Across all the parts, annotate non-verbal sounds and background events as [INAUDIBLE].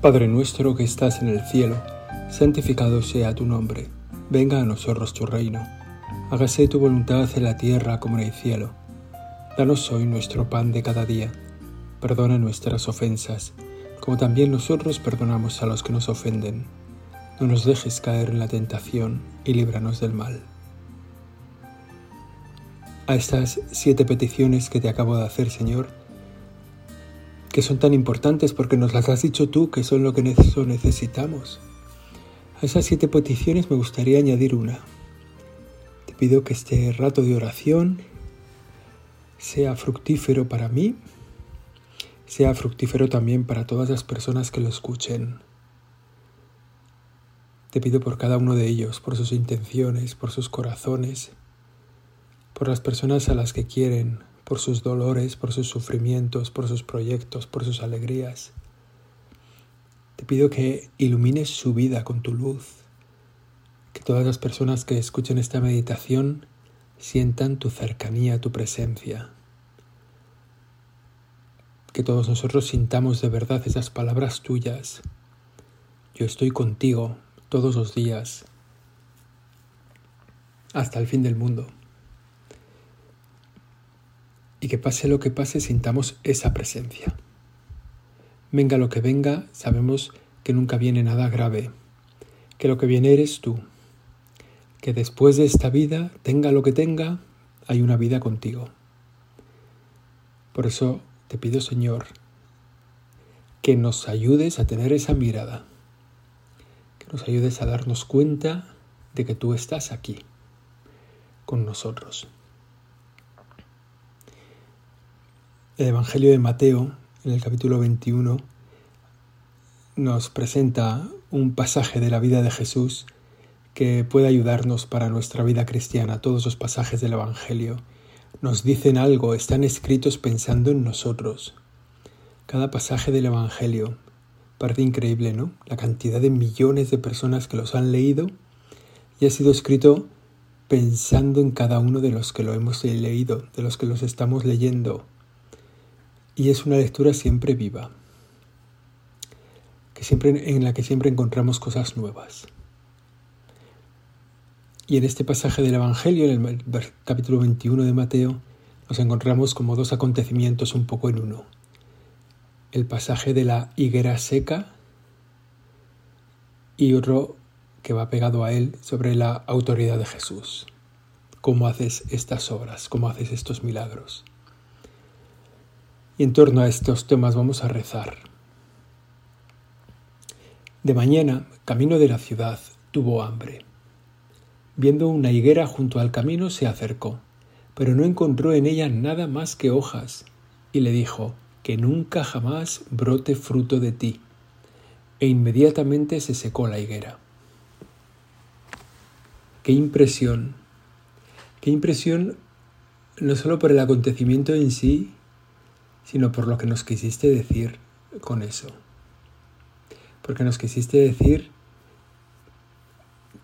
Padre nuestro que estás en el cielo, santificado sea tu nombre. Venga a nosotros tu reino. Hágase tu voluntad en la tierra como en el cielo. Danos hoy nuestro pan de cada día. Perdona nuestras ofensas, como también nosotros perdonamos a los que nos ofenden. No nos dejes caer en la tentación y líbranos del mal. A estas siete peticiones que te acabo de hacer, Señor, que son tan importantes porque nos las has dicho tú que son lo que necesitamos. A esas siete peticiones me gustaría añadir una. Te pido que este rato de oración sea fructífero para mí, sea fructífero también para todas las personas que lo escuchen. Te pido por cada uno de ellos, por sus intenciones, por sus corazones, por las personas a las que quieren, por sus dolores, por sus sufrimientos, por sus proyectos, por sus alegrías. Te pido que ilumines su vida con tu luz, que todas las personas que escuchen esta meditación sientan tu cercanía, tu presencia, que todos nosotros sintamos de verdad esas palabras tuyas. Yo estoy contigo todos los días, hasta el fin del mundo y que pase lo que pase sintamos esa presencia. Venga lo que venga, sabemos que nunca viene nada grave, que lo que viene eres tú, que después de esta vida, tenga lo que tenga, hay una vida contigo. Por eso te pido, Señor, que nos ayudes a tener esa mirada, que nos ayudes a darnos cuenta de que tú estás aquí, con nosotros. El Evangelio de Mateo, en el capítulo 21, nos presenta un pasaje de la vida de Jesús que puede ayudarnos para nuestra vida cristiana. Todos los pasajes del Evangelio nos dicen algo, están escritos pensando en nosotros. Cada pasaje del Evangelio parece increíble, ¿no? La cantidad de millones de personas que los han leído y ha sido escrito pensando en cada uno de los que lo hemos leído, de los que los estamos leyendo y es una lectura siempre viva, que siempre, en la que siempre encontramos cosas nuevas. Y en este pasaje del Evangelio, en el capítulo 21 de Mateo, nos encontramos como dos acontecimientos un poco en uno. El pasaje de la higuera seca y otro que va pegado a él sobre la autoridad de Jesús. ¿Cómo haces estas obras? ¿Cómo haces estos milagros? Y en torno a estos temas vamos a rezar. De mañana, camino de la ciudad, tuvo hambre. Viendo una higuera junto al camino, se acercó, pero no encontró en ella nada más que hojas, y le dijo, que nunca jamás brote fruto de ti. E inmediatamente se secó la higuera. Qué impresión, qué impresión no solo por el acontecimiento en sí, sino por lo que nos quisiste decir con eso. Porque nos quisiste decir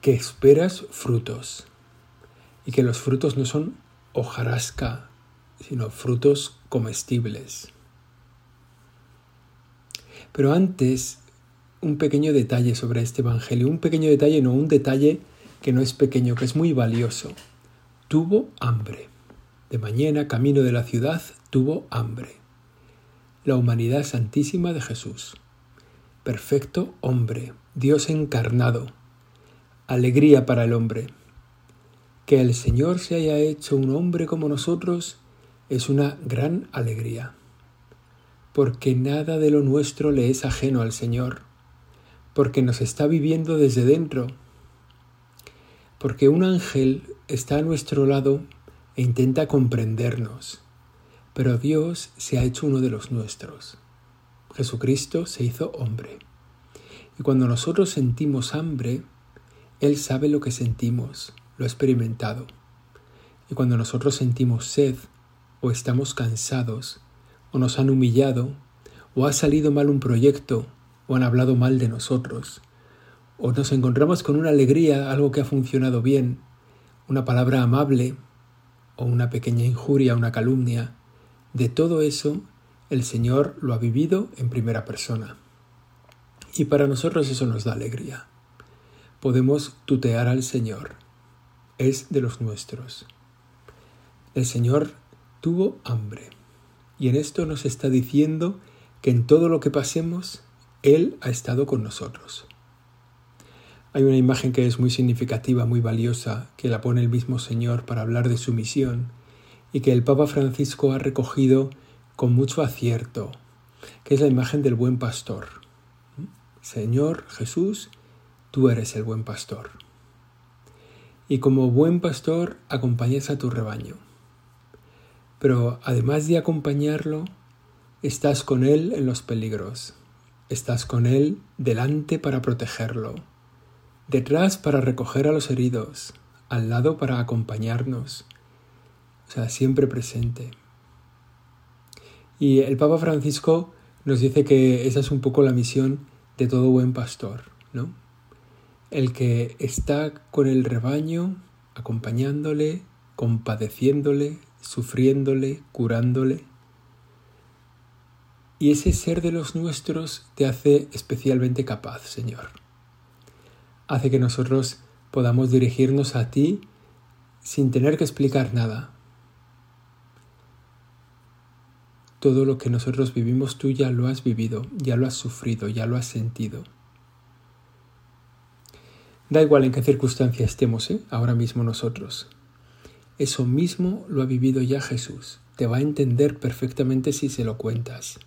que esperas frutos y que los frutos no son hojarasca, sino frutos comestibles. Pero antes, un pequeño detalle sobre este Evangelio, un pequeño detalle, no un detalle que no es pequeño, que es muy valioso. Tuvo hambre. De mañana, camino de la ciudad, tuvo hambre la humanidad santísima de Jesús. Perfecto hombre, Dios encarnado, alegría para el hombre. Que el Señor se haya hecho un hombre como nosotros es una gran alegría, porque nada de lo nuestro le es ajeno al Señor, porque nos está viviendo desde dentro, porque un ángel está a nuestro lado e intenta comprendernos pero Dios se ha hecho uno de los nuestros. Jesucristo se hizo hombre. Y cuando nosotros sentimos hambre, Él sabe lo que sentimos, lo ha experimentado. Y cuando nosotros sentimos sed, o estamos cansados, o nos han humillado, o ha salido mal un proyecto, o han hablado mal de nosotros, o nos encontramos con una alegría, algo que ha funcionado bien, una palabra amable, o una pequeña injuria, una calumnia, de todo eso, el Señor lo ha vivido en primera persona. Y para nosotros eso nos da alegría. Podemos tutear al Señor. Es de los nuestros. El Señor tuvo hambre. Y en esto nos está diciendo que en todo lo que pasemos, Él ha estado con nosotros. Hay una imagen que es muy significativa, muy valiosa, que la pone el mismo Señor para hablar de su misión y que el Papa Francisco ha recogido con mucho acierto, que es la imagen del buen pastor. Señor Jesús, tú eres el buen pastor. Y como buen pastor acompañas a tu rebaño. Pero además de acompañarlo, estás con él en los peligros. Estás con él delante para protegerlo, detrás para recoger a los heridos, al lado para acompañarnos. O sea, siempre presente. Y el Papa Francisco nos dice que esa es un poco la misión de todo buen pastor, ¿no? El que está con el rebaño, acompañándole, compadeciéndole, sufriéndole, curándole. Y ese ser de los nuestros te hace especialmente capaz, Señor. Hace que nosotros podamos dirigirnos a ti sin tener que explicar nada. Todo lo que nosotros vivimos tú ya lo has vivido, ya lo has sufrido, ya lo has sentido. Da igual en qué circunstancia estemos, ¿eh? ahora mismo nosotros. Eso mismo lo ha vivido ya Jesús. Te va a entender perfectamente si se lo cuentas,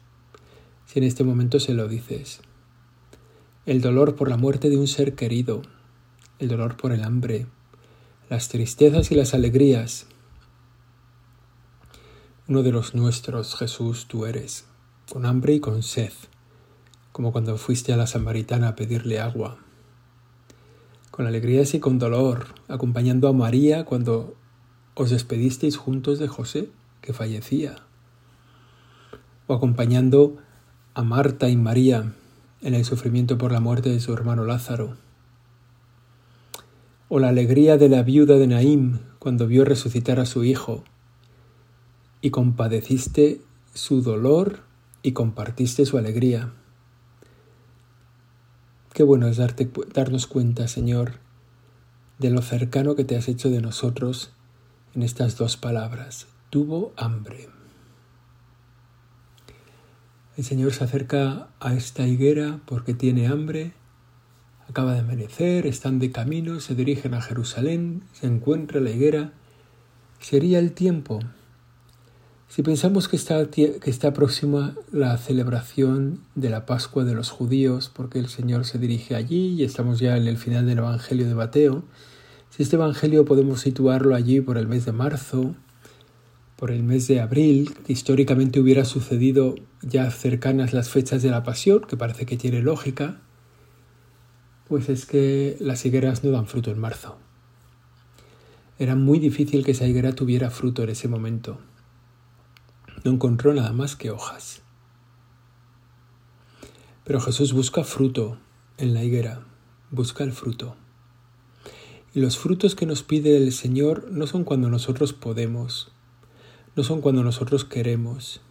si en este momento se lo dices. El dolor por la muerte de un ser querido, el dolor por el hambre, las tristezas y las alegrías, uno de los nuestros, Jesús, tú eres, con hambre y con sed, como cuando fuiste a la samaritana a pedirle agua, con alegrías y con dolor, acompañando a María cuando os despedisteis juntos de José, que fallecía, o acompañando a Marta y María en el sufrimiento por la muerte de su hermano Lázaro, o la alegría de la viuda de Naim cuando vio resucitar a su hijo, y compadeciste su dolor y compartiste su alegría. Qué bueno es darte, darnos cuenta, Señor, de lo cercano que te has hecho de nosotros en estas dos palabras. Tuvo hambre. El Señor se acerca a esta higuera porque tiene hambre. Acaba de amanecer, están de camino, se dirigen a Jerusalén, se encuentra la higuera. Sería el tiempo si pensamos que está, que está próxima la celebración de la Pascua de los judíos, porque el Señor se dirige allí y estamos ya en el final del Evangelio de Mateo, si este Evangelio podemos situarlo allí por el mes de marzo, por el mes de abril, históricamente hubiera sucedido ya cercanas las fechas de la Pasión, que parece que tiene lógica, pues es que las higueras no dan fruto en marzo. Era muy difícil que esa higuera tuviera fruto en ese momento no encontró nada más que hojas. Pero Jesús busca fruto en la higuera, busca el fruto. Y los frutos que nos pide el Señor no son cuando nosotros podemos, no son cuando nosotros queremos.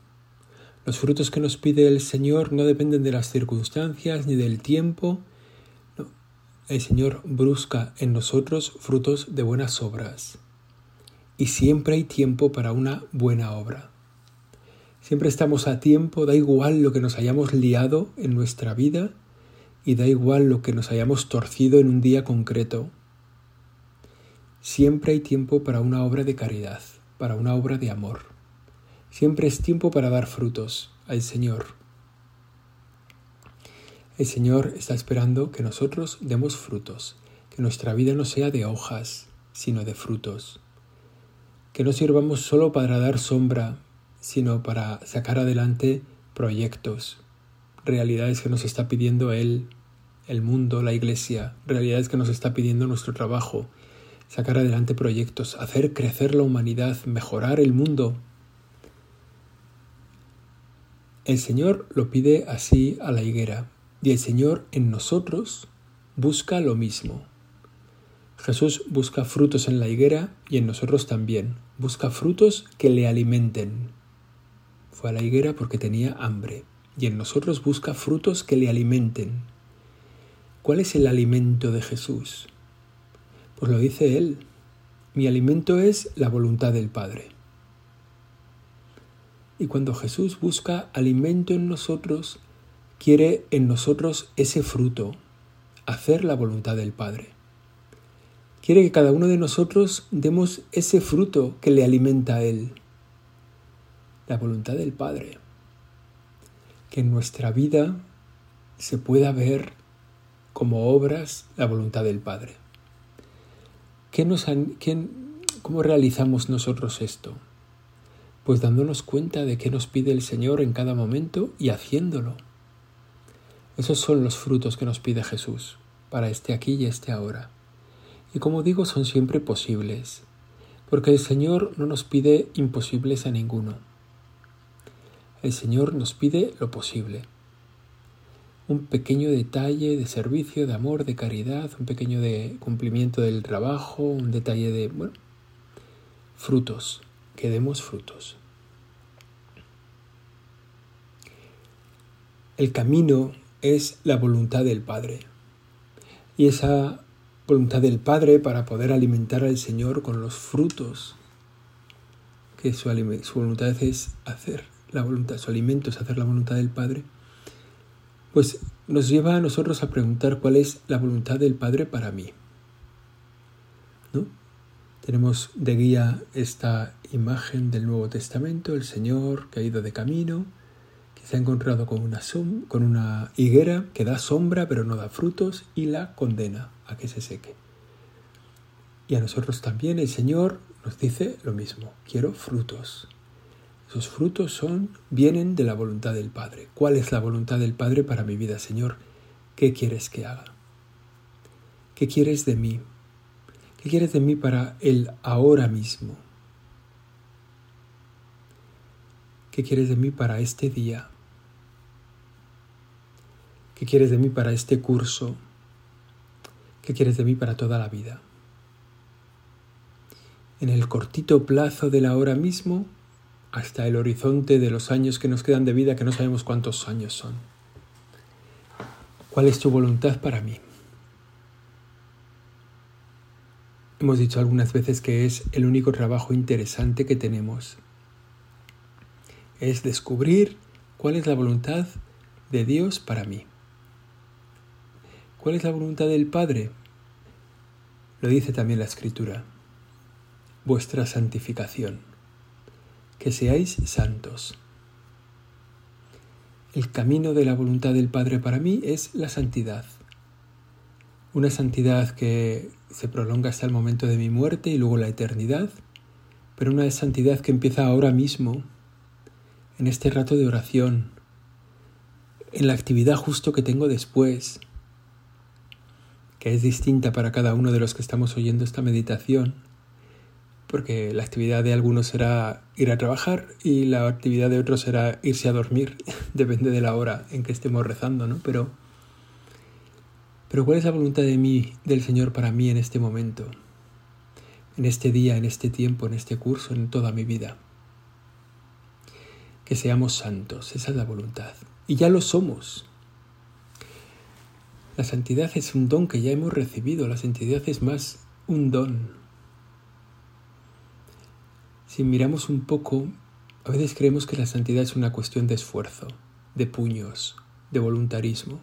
Los frutos que nos pide el Señor no dependen de las circunstancias ni del tiempo. El Señor busca en nosotros frutos de buenas obras. Y siempre hay tiempo para una buena obra. Siempre estamos a tiempo, da igual lo que nos hayamos liado en nuestra vida y da igual lo que nos hayamos torcido en un día concreto. Siempre hay tiempo para una obra de caridad, para una obra de amor. Siempre es tiempo para dar frutos al Señor. El Señor está esperando que nosotros demos frutos, que nuestra vida no sea de hojas, sino de frutos. Que no sirvamos solo para dar sombra, sino para sacar adelante proyectos, realidades que nos está pidiendo Él, el mundo, la iglesia, realidades que nos está pidiendo nuestro trabajo, sacar adelante proyectos, hacer crecer la humanidad, mejorar el mundo. El Señor lo pide así a la higuera y el Señor en nosotros busca lo mismo. Jesús busca frutos en la higuera y en nosotros también. Busca frutos que le alimenten. Fue a la higuera porque tenía hambre, y en nosotros busca frutos que le alimenten. ¿Cuál es el alimento de Jesús? Pues lo dice Él. Mi alimento es la voluntad del Padre. Y cuando Jesús busca alimento en nosotros, quiere en nosotros ese fruto, hacer la voluntad del Padre. Quiere que cada uno de nosotros demos ese fruto que le alimenta a Él, la voluntad del Padre. Que en nuestra vida se pueda ver como obras la voluntad del Padre. ¿Qué nos ¿Cómo realizamos nosotros esto? Pues dándonos cuenta de qué nos pide el Señor en cada momento y haciéndolo. Esos son los frutos que nos pide Jesús para este aquí y este ahora. Y como digo, son siempre posibles, porque el Señor no nos pide imposibles a ninguno. El Señor nos pide lo posible. Un pequeño detalle de servicio, de amor, de caridad, un pequeño de cumplimiento del trabajo, un detalle de, bueno, frutos, que demos frutos. El camino es la voluntad del Padre. Y esa voluntad del Padre para poder alimentar al Señor con los frutos que su, su, voluntad es hacer la voluntad, su alimento es hacer la voluntad del Padre, pues nos lleva a nosotros a preguntar cuál es la voluntad del Padre para mí. ¿No? Tenemos de guía esta imagen del Nuevo Testamento, el Señor que ha ido de camino, se ha encontrado con una, con una higuera que da sombra pero no da frutos y la condena a que se seque. Y a nosotros también el Señor nos dice lo mismo, quiero frutos. Esos frutos son, vienen de la voluntad del Padre. ¿Cuál es la voluntad del Padre para mi vida, Señor? ¿Qué quieres que haga? ¿Qué quieres de mí? ¿Qué quieres de mí para el ahora mismo? ¿Qué quieres de mí para este día? ¿Qué quieres de mí para este curso? ¿Qué quieres de mí para toda la vida? En el cortito plazo de la hora mismo, hasta el horizonte de los años que nos quedan de vida, que no sabemos cuántos años son. ¿Cuál es tu voluntad para mí? Hemos dicho algunas veces que es el único trabajo interesante que tenemos. Es descubrir cuál es la voluntad de Dios para mí. ¿Cuál es la voluntad del Padre? Lo dice también la Escritura. Vuestra santificación. Que seáis santos. El camino de la voluntad del Padre para mí es la santidad. Una santidad que se prolonga hasta el momento de mi muerte y luego la eternidad, pero una santidad que empieza ahora mismo, en este rato de oración, en la actividad justo que tengo después, que es distinta para cada uno de los que estamos oyendo esta meditación, porque la actividad de algunos será ir a trabajar y la actividad de otros será irse a dormir, [LAUGHS] depende de la hora en que estemos rezando, ¿no? Pero, pero ¿cuál es la voluntad de mí, del Señor para mí en este momento, en este día, en este tiempo, en este curso, en toda mi vida? Que seamos santos, esa es la voluntad. Y ya lo somos, la santidad es un don que ya hemos recibido, la santidad es más un don. Si miramos un poco, a veces creemos que la santidad es una cuestión de esfuerzo, de puños, de voluntarismo.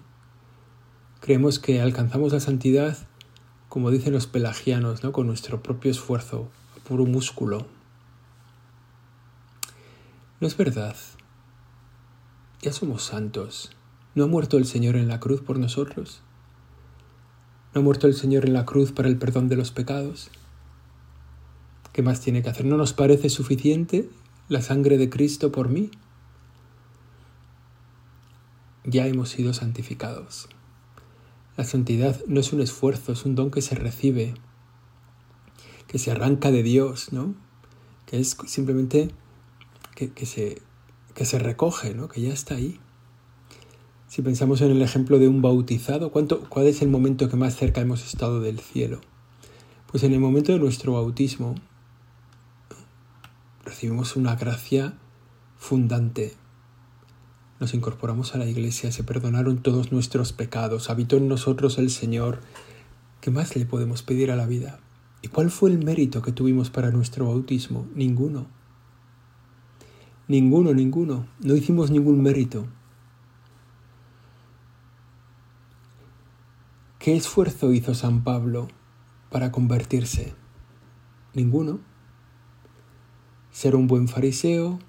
Creemos que alcanzamos la santidad, como dicen los pelagianos, ¿no? con nuestro propio esfuerzo, puro músculo. No es verdad. Ya somos santos. ¿No ha muerto el Señor en la cruz por nosotros? ¿No ha muerto el Señor en la cruz para el perdón de los pecados? ¿Qué más tiene que hacer? ¿No nos parece suficiente la sangre de Cristo por mí? Ya hemos sido santificados. La santidad no es un esfuerzo, es un don que se recibe, que se arranca de Dios, ¿no? Que es simplemente que, se, que se recoge, ¿no? Que ya está ahí. Si pensamos en el ejemplo de un bautizado, ¿cuál es el momento que más cerca hemos estado del cielo? Pues en el momento de nuestro bautismo recibimos una gracia fundante, nos incorporamos a la iglesia, se perdonaron todos nuestros pecados, habitó en nosotros el Señor. ¿Qué más le podemos pedir a la vida? ¿Y cuál fue el mérito que tuvimos para nuestro bautismo? Ninguno. Ninguno, ninguno. No hicimos ningún mérito. ¿Qué esfuerzo hizo San Pablo para convertirse? Ninguno. Ser un buen fariseo,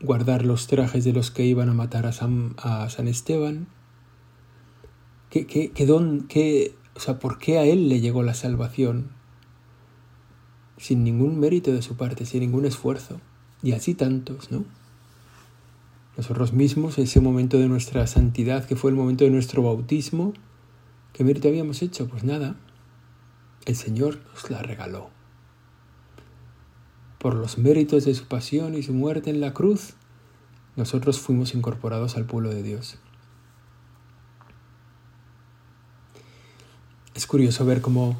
guardar los trajes de los que iban a matar a San, Esteban. ¿Qué, qué, qué don, qué, o sea, ¿por qué a él le llegó la salvación? Sin ningún mérito de su parte, sin ningún esfuerzo. Y así tantos, ¿no? Nosotros mismos, ese momento de nuestra santidad, que fue el momento de nuestro bautismo, ¿qué mérito habíamos hecho? Pues nada, el Señor nos la regaló. Por los méritos de su pasión y su muerte en la cruz, nosotros fuimos incorporados al pueblo de Dios. Es curioso ver cómo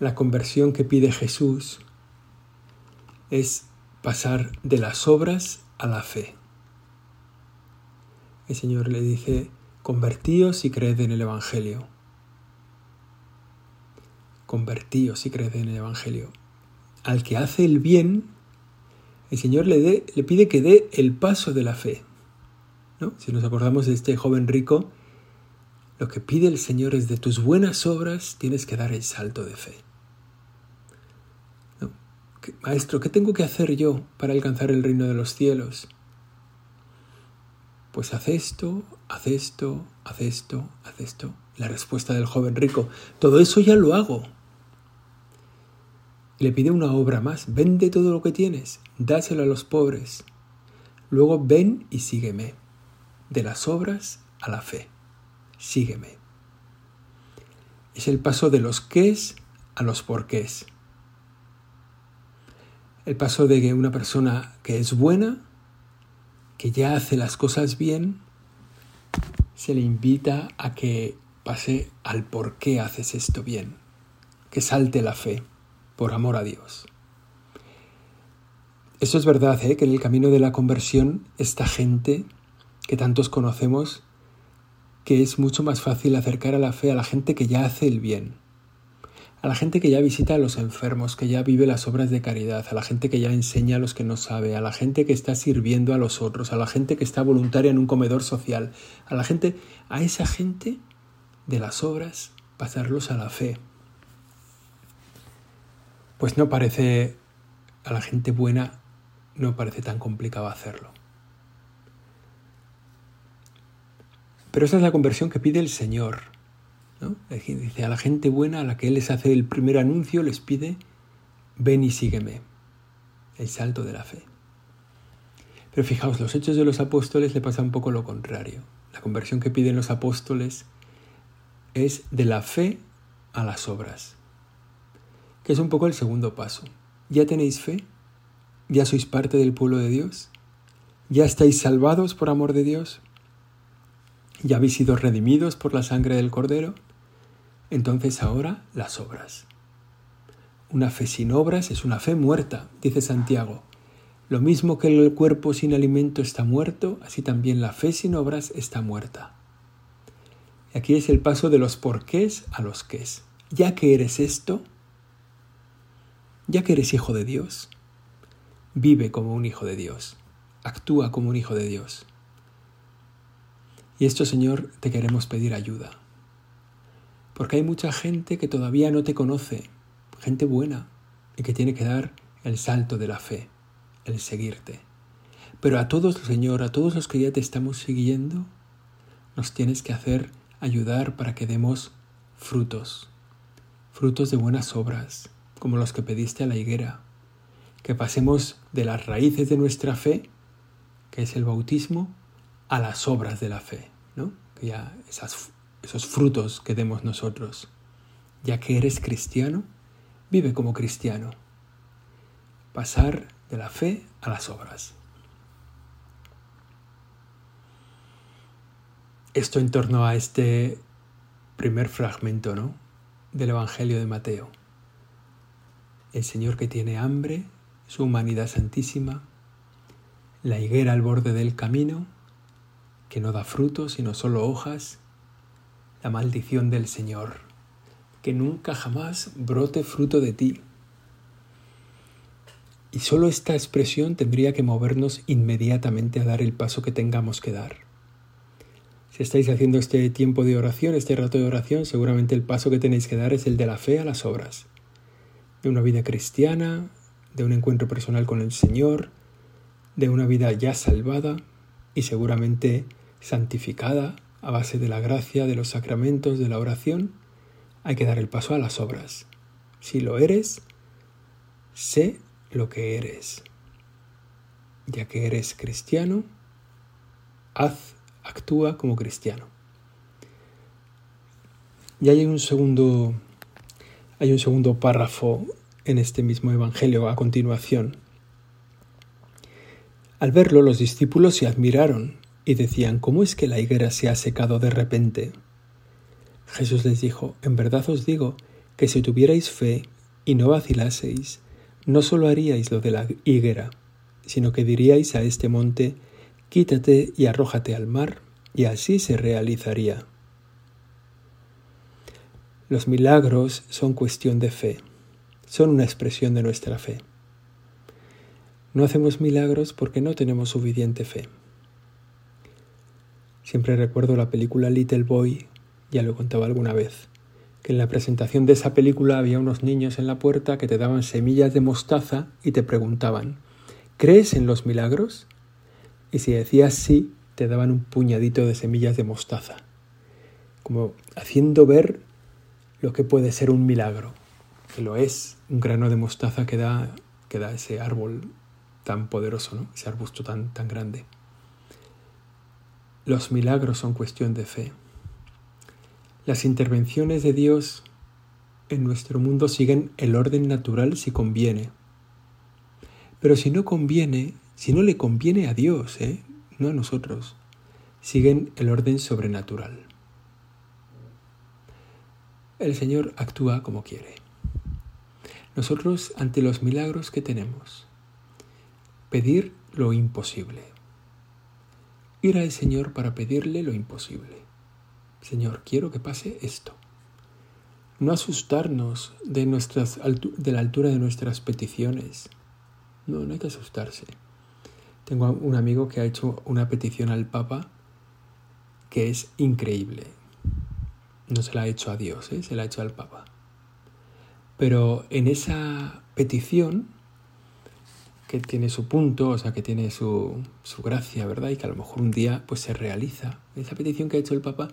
la conversión que pide Jesús es pasar de las obras a la fe. El Señor le dice, convertíos y creed en el Evangelio. Convertíos y creed en el Evangelio. Al que hace el bien, el Señor le, pide que dé el paso de la fe. ¿no? Si nos acordamos de este joven rico, lo que pide el Señor es de tus buenas obras tienes que dar el salto de fe. Maestro, ¿qué tengo que hacer yo para alcanzar el reino de los cielos? Pues haz esto, haz esto, haz esto, haz esto. La respuesta del joven rico, todo eso ya lo hago. Le pide una obra más, vende todo lo que tienes, dáselo a los pobres. Luego ven y sígueme. De las obras a la fe. Sígueme. Es el paso de los qués a los porqués. El paso de que una persona que es buena, que ya hace las cosas bien, se le invita a que pase al por qué haces esto bien, que salte la fe por amor a Dios. Eso es verdad, ¿eh? que en el camino de la conversión, esta gente que tantos conocemos, que es mucho más fácil acercar a la fe a la gente que ya hace el bien, a la gente que ya visita a los enfermos, que ya vive las obras de caridad, a la gente que ya enseña a los que no sabe, a la gente que está sirviendo a los otros, a la gente que está voluntaria en un comedor social, a la gente, a esa gente de las obras, pasarlos a la fe. Pues no parece, a la gente buena, no parece tan complicado hacerlo. Pero esa es la conversión que pide el Señor Dice a la gente buena a la que Él les hace el primer anuncio, les pide, ven y sígueme. El salto de la fe. Pero fijaos, los hechos de los apóstoles le pasa un poco lo contrario. La conversión que piden los apóstoles es de la fe a las obras, que es un poco el segundo paso. ¿Ya tenéis fe? ¿Ya sois parte del pueblo de Dios? ¿Ya estáis salvados por amor de Dios? ¿Ya habéis sido redimidos por la sangre del Cordero? Entonces ahora las obras. Una fe sin obras es una fe muerta, dice Santiago. Lo mismo que el cuerpo sin alimento está muerto, así también la fe sin obras está muerta. Y aquí es el paso de los porqués a los qués. Ya que eres esto, ya que eres hijo de Dios, vive como un hijo de Dios, actúa como un hijo de Dios. Y esto, Señor, te queremos pedir ayuda. Porque hay mucha gente que todavía no te conoce, gente buena, y que tiene que dar el salto de la fe, el seguirte. Pero a todos, Señor, a todos los que ya te estamos siguiendo, nos tienes que hacer ayudar para que demos frutos, frutos de buenas obras, como los que pediste a la higuera, que pasemos de las raíces de nuestra fe, que es el bautismo, a las obras de la fe, ¿no? Ya esos frutos que demos nosotros. Ya que eres cristiano, vive como cristiano. Pasar de la fe a las obras. Esto en torno a este primer fragmento, ¿no? Del Evangelio de Mateo. El Señor que tiene hambre, su humanidad santísima, la higuera al borde del camino, que no da fruto sino solo hojas, la maldición del Señor, que nunca jamás brote fruto de ti. Y solo esta expresión tendría que movernos inmediatamente a dar el paso que tengamos que dar. Si estáis haciendo este tiempo de oración, este rato de oración, seguramente el paso que tenéis que dar es el de la fe a las obras, de una vida cristiana, de un encuentro personal con el Señor, de una vida ya salvada y seguramente santificada a base de la gracia, de los sacramentos, de la oración, hay que dar el paso a las obras. Si lo eres, sé lo que eres. Ya que eres cristiano, haz, actúa como cristiano. Y hay un segundo, hay un segundo párrafo en este mismo evangelio a continuación. Al verlo los discípulos se admiraron y decían, ¿cómo es que la higuera se ha secado de repente? Jesús les dijo, en verdad os digo que si tuvierais fe y no vacilaseis, no solo haríais lo de la higuera, sino que diríais a este monte, quítate y arrójate al mar, y así se realizaría. Los milagros son cuestión de fe, son una expresión de nuestra fe. No hacemos milagros porque no tenemos suficiente fe. Siempre recuerdo la película Little Boy, ya lo contaba alguna vez que en la presentación de esa película había unos niños en la puerta que te daban semillas de mostaza y te preguntaban, ¿crees en los milagros? Y si decías sí, te daban un puñadito de semillas de mostaza, como haciendo ver lo que puede ser un milagro, que lo es, un grano de mostaza que da, que da ese árbol tan poderoso, ¿no? ese arbusto tan, tan grande. Los milagros son cuestión de fe. Las intervenciones de Dios en nuestro mundo siguen el orden natural si conviene. Pero si no conviene, si no le conviene a Dios, ¿eh? no a nosotros, siguen el orden sobrenatural. El Señor actúa como quiere. Nosotros, ante los milagros que tenemos, pedir lo imposible. Ir al Señor para pedirle lo imposible. Señor, quiero que pase esto. No asustarnos de, nuestras, de la altura de nuestras peticiones. No, no hay que asustarse. Tengo un amigo que ha hecho una petición al Papa que es increíble. No se la ha hecho a Dios, ¿eh? se la ha hecho al Papa. Pero en esa petición que tiene su punto, o sea, que tiene su, su, gracia, ¿verdad? Y que a lo mejor un día pues se realiza. Esa petición que ha hecho el Papa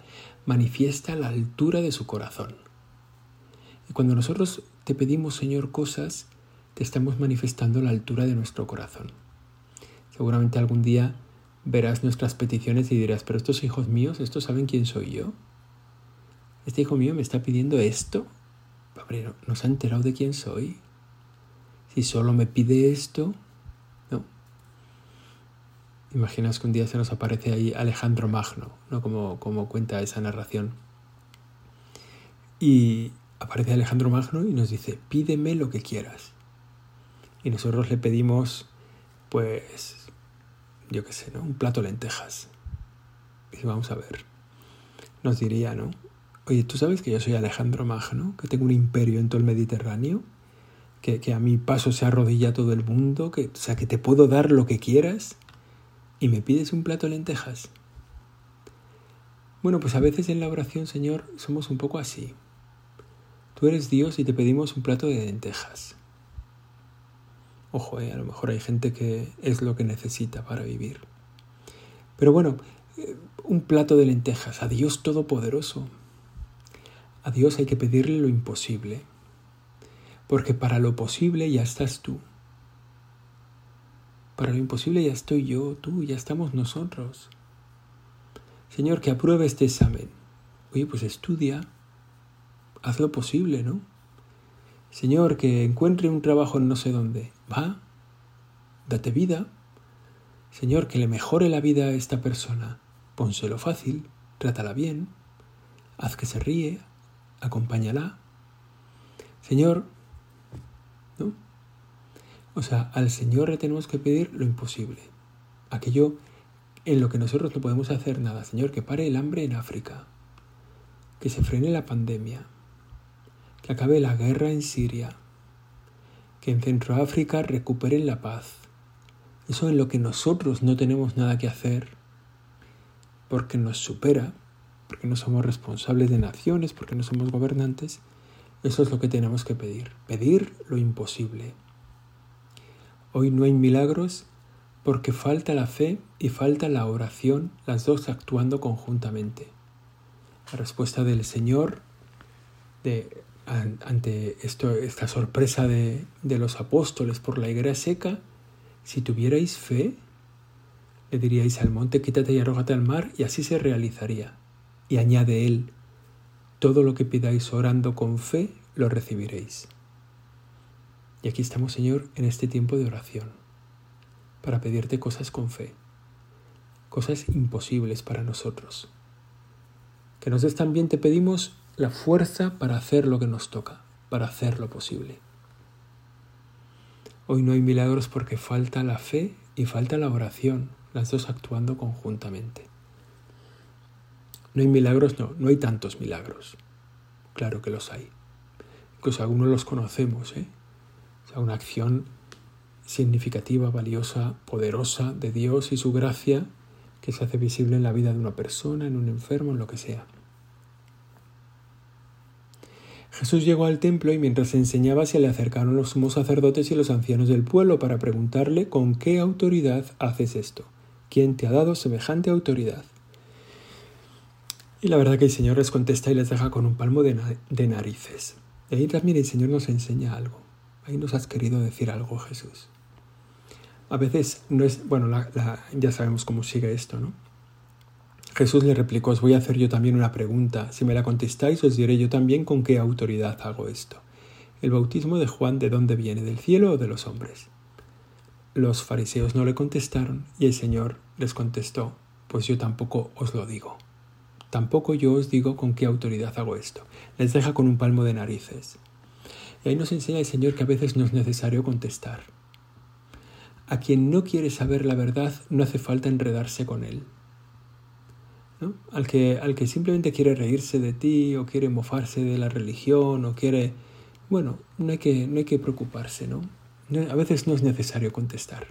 manifiesta la altura de su corazón. Y cuando nosotros te pedimos, Señor, cosas, te estamos manifestando la altura de nuestro corazón. Seguramente algún día verás nuestras peticiones y dirás, pero estos hijos míos, ¿estos saben quién soy yo? Este hijo mío me está pidiendo esto. Padre, ¿no se ha enterado de quién soy? Si solo me pide esto, Imaginas que un día se nos aparece ahí Alejandro Magno, ¿no? Como, como cuenta esa narración. Y aparece Alejandro Magno y nos dice, pídeme lo que quieras. Y nosotros le pedimos, pues, yo qué sé, ¿no? Un plato de lentejas. Y vamos a ver. Nos diría, ¿no? Oye, ¿tú sabes que yo soy Alejandro Magno? Que tengo un imperio en todo el Mediterráneo. Que, que a mi paso se arrodilla todo el mundo. Que, o sea, que te puedo dar lo que quieras y me pides un plato de lentejas. Bueno, pues a veces en la oración, Señor, somos un poco así. Tú eres Dios y te pedimos un plato de lentejas. Ojo, eh, a lo mejor hay gente que es lo que necesita para vivir. Pero bueno, eh, un plato de lentejas a Dios Todopoderoso. A Dios hay que pedirle lo imposible, porque para lo posible ya estás tú. Para lo imposible ya estoy yo, tú, ya estamos nosotros. Señor, que apruebe este examen. Oye, pues estudia, haz lo posible, ¿no? Señor, que encuentre un trabajo en no sé dónde. Va, date vida. Señor, que le mejore la vida a esta persona. Pónselo fácil, trátala bien, haz que se ríe, acompáñala. Señor, ¿no? O sea, al Señor le tenemos que pedir lo imposible, aquello en lo que nosotros no podemos hacer nada, Señor, que pare el hambre en África, que se frene la pandemia, que acabe la guerra en Siria, que en Centroáfrica recuperen la paz. Eso en lo que nosotros no tenemos nada que hacer, porque nos supera, porque no somos responsables de naciones, porque no somos gobernantes, eso es lo que tenemos que pedir, pedir lo imposible. Hoy no hay milagros porque falta la fe y falta la oración, las dos actuando conjuntamente. La respuesta del Señor ante esta sorpresa de, los apóstoles por la higuera seca, si tuvierais fe, le diríais al monte, quítate y arrógate al mar, y así se realizaría. Y añade él, todo lo que pidáis orando con fe, lo recibiréis. Y aquí estamos, Señor, en este tiempo de oración, para pedirte cosas con fe, cosas imposibles para nosotros. Que nos des también, te pedimos, la fuerza para hacer lo que nos toca, para hacer lo posible. Hoy no hay milagros porque falta la fe y falta la oración, las dos actuando conjuntamente. No hay milagros, no, no hay tantos milagros. Claro que los hay. Incluso algunos los conocemos, ¿eh? O sea, una acción significativa, valiosa, poderosa de Dios y su gracia que se hace visible en la vida de una persona, en un enfermo, en lo que sea. Jesús llegó al templo y mientras enseñaba se le acercaron los sumos sacerdotes y los ancianos del pueblo para preguntarle con qué autoridad haces esto. ¿Quién te ha dado semejante autoridad? Y la verdad que el Señor les contesta y les deja con un palmo de, narices. Y ahí también el Señor nos enseña algo. Ahí nos has querido decir algo, Jesús. A veces no es, bueno, ya sabemos cómo sigue esto, ¿no? Jesús le replicó, os voy a hacer yo también una pregunta. Si me la contestáis, os diré yo también con qué autoridad hago esto. ¿El bautismo de Juan de dónde viene? ¿Del cielo o de los hombres? Los fariseos no le contestaron y el Señor les contestó, pues yo tampoco os lo digo. Tampoco yo os digo con qué autoridad hago esto. Les deja con un palmo de narices. Y ahí nos enseña el Señor que a veces no es necesario contestar. A quien no quiere saber la verdad no hace falta enredarse con él. Al, que, al que simplemente quiere reírse de ti o quiere mofarse de la religión o quiere... Bueno, no hay que, no hay que preocuparse, ¿no? A veces no es necesario contestar.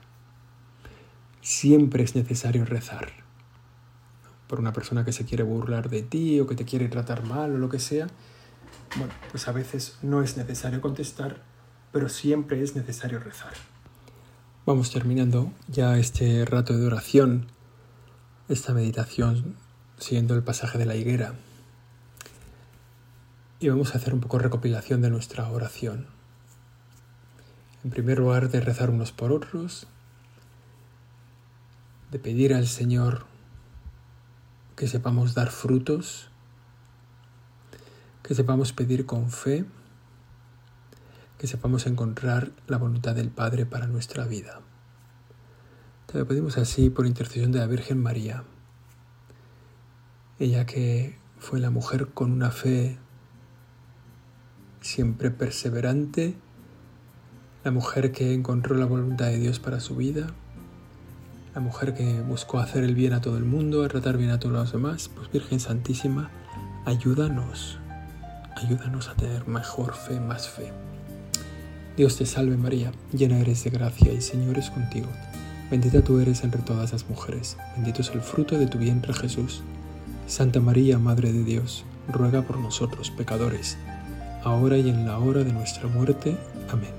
Siempre es necesario rezar. Por una persona que se quiere burlar de ti o que te quiere tratar mal o lo que sea. Bueno, pues a veces no es necesario contestar, pero siempre es necesario rezar. Vamos terminando ya este rato de oración, esta meditación siguiendo el pasaje de la higuera. Y vamos a hacer un poco recopilación de nuestra oración. En primer lugar, de rezar unos por otros, de pedir al Señor que sepamos dar frutos, que sepamos pedir con fe, que sepamos encontrar la voluntad del Padre para nuestra vida. Te lo pedimos así por intercesión de la Virgen María, ella que fue la mujer con una fe siempre perseverante, la mujer que encontró la voluntad de Dios para su vida, la mujer que buscó hacer el bien a todo el mundo, tratar bien a todos los demás, pues Virgen Santísima, ayúdanos, ayúdanos a tener mejor fe, más fe. Dios te salve María, llena eres de gracia y Señor es contigo. Bendita tú eres entre todas las mujeres, bendito es el fruto de tu vientre Jesús. Santa María, Madre de Dios, ruega por nosotros pecadores, ahora y en la hora de nuestra muerte. Amén.